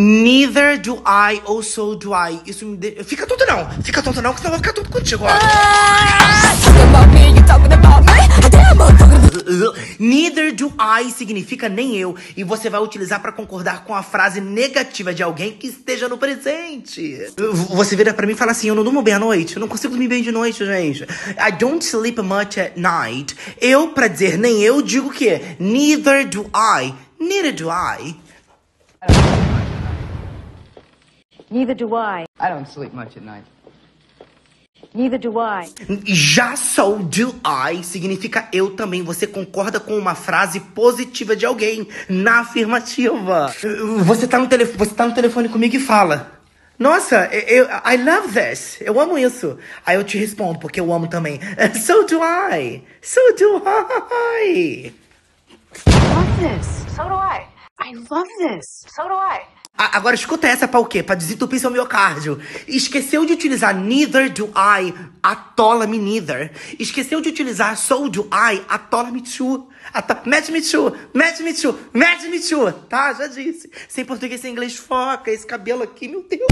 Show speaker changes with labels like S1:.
S1: Neither do I ou so do I. Isso me de... Fica tonto não. Fica tonto não, que senão eu vou ficar tonto contigo. Neither do I significa nem eu. E você vai utilizar pra concordar com a frase negativa de alguém que esteja no presente. Você vira pra mim e fala assim: Eu não durmo bem à noite. Eu não consigo dormir bem de noite, gente. I don't sleep much at night. Eu, pra dizer nem eu, digo que neither do I. Neither do I.
S2: Neither do I.
S3: I don't sleep much at night.
S2: Neither do I.
S1: Já so do I significa eu também. Você concorda com uma frase positiva de alguém na afirmativa. Você tá no, telefone, você tá no telefone comigo e fala. Nossa, eu, I love this. Eu amo isso. Aí eu te respondo, porque eu amo também. So do I. So do I.
S2: Love this.
S4: So do I.
S2: I love this.
S4: So do I.
S1: A- Agora escuta essa pra o quê? Pra desentupir seu miocárdio. Esqueceu de utilizar neither do I, atola-me neither. Esqueceu de utilizar so do I, atola-me too. Ato match me too, match me too, match me too. Tá, já disse. Sem português, sem inglês, foca. Esse cabelo aqui, meu Deus.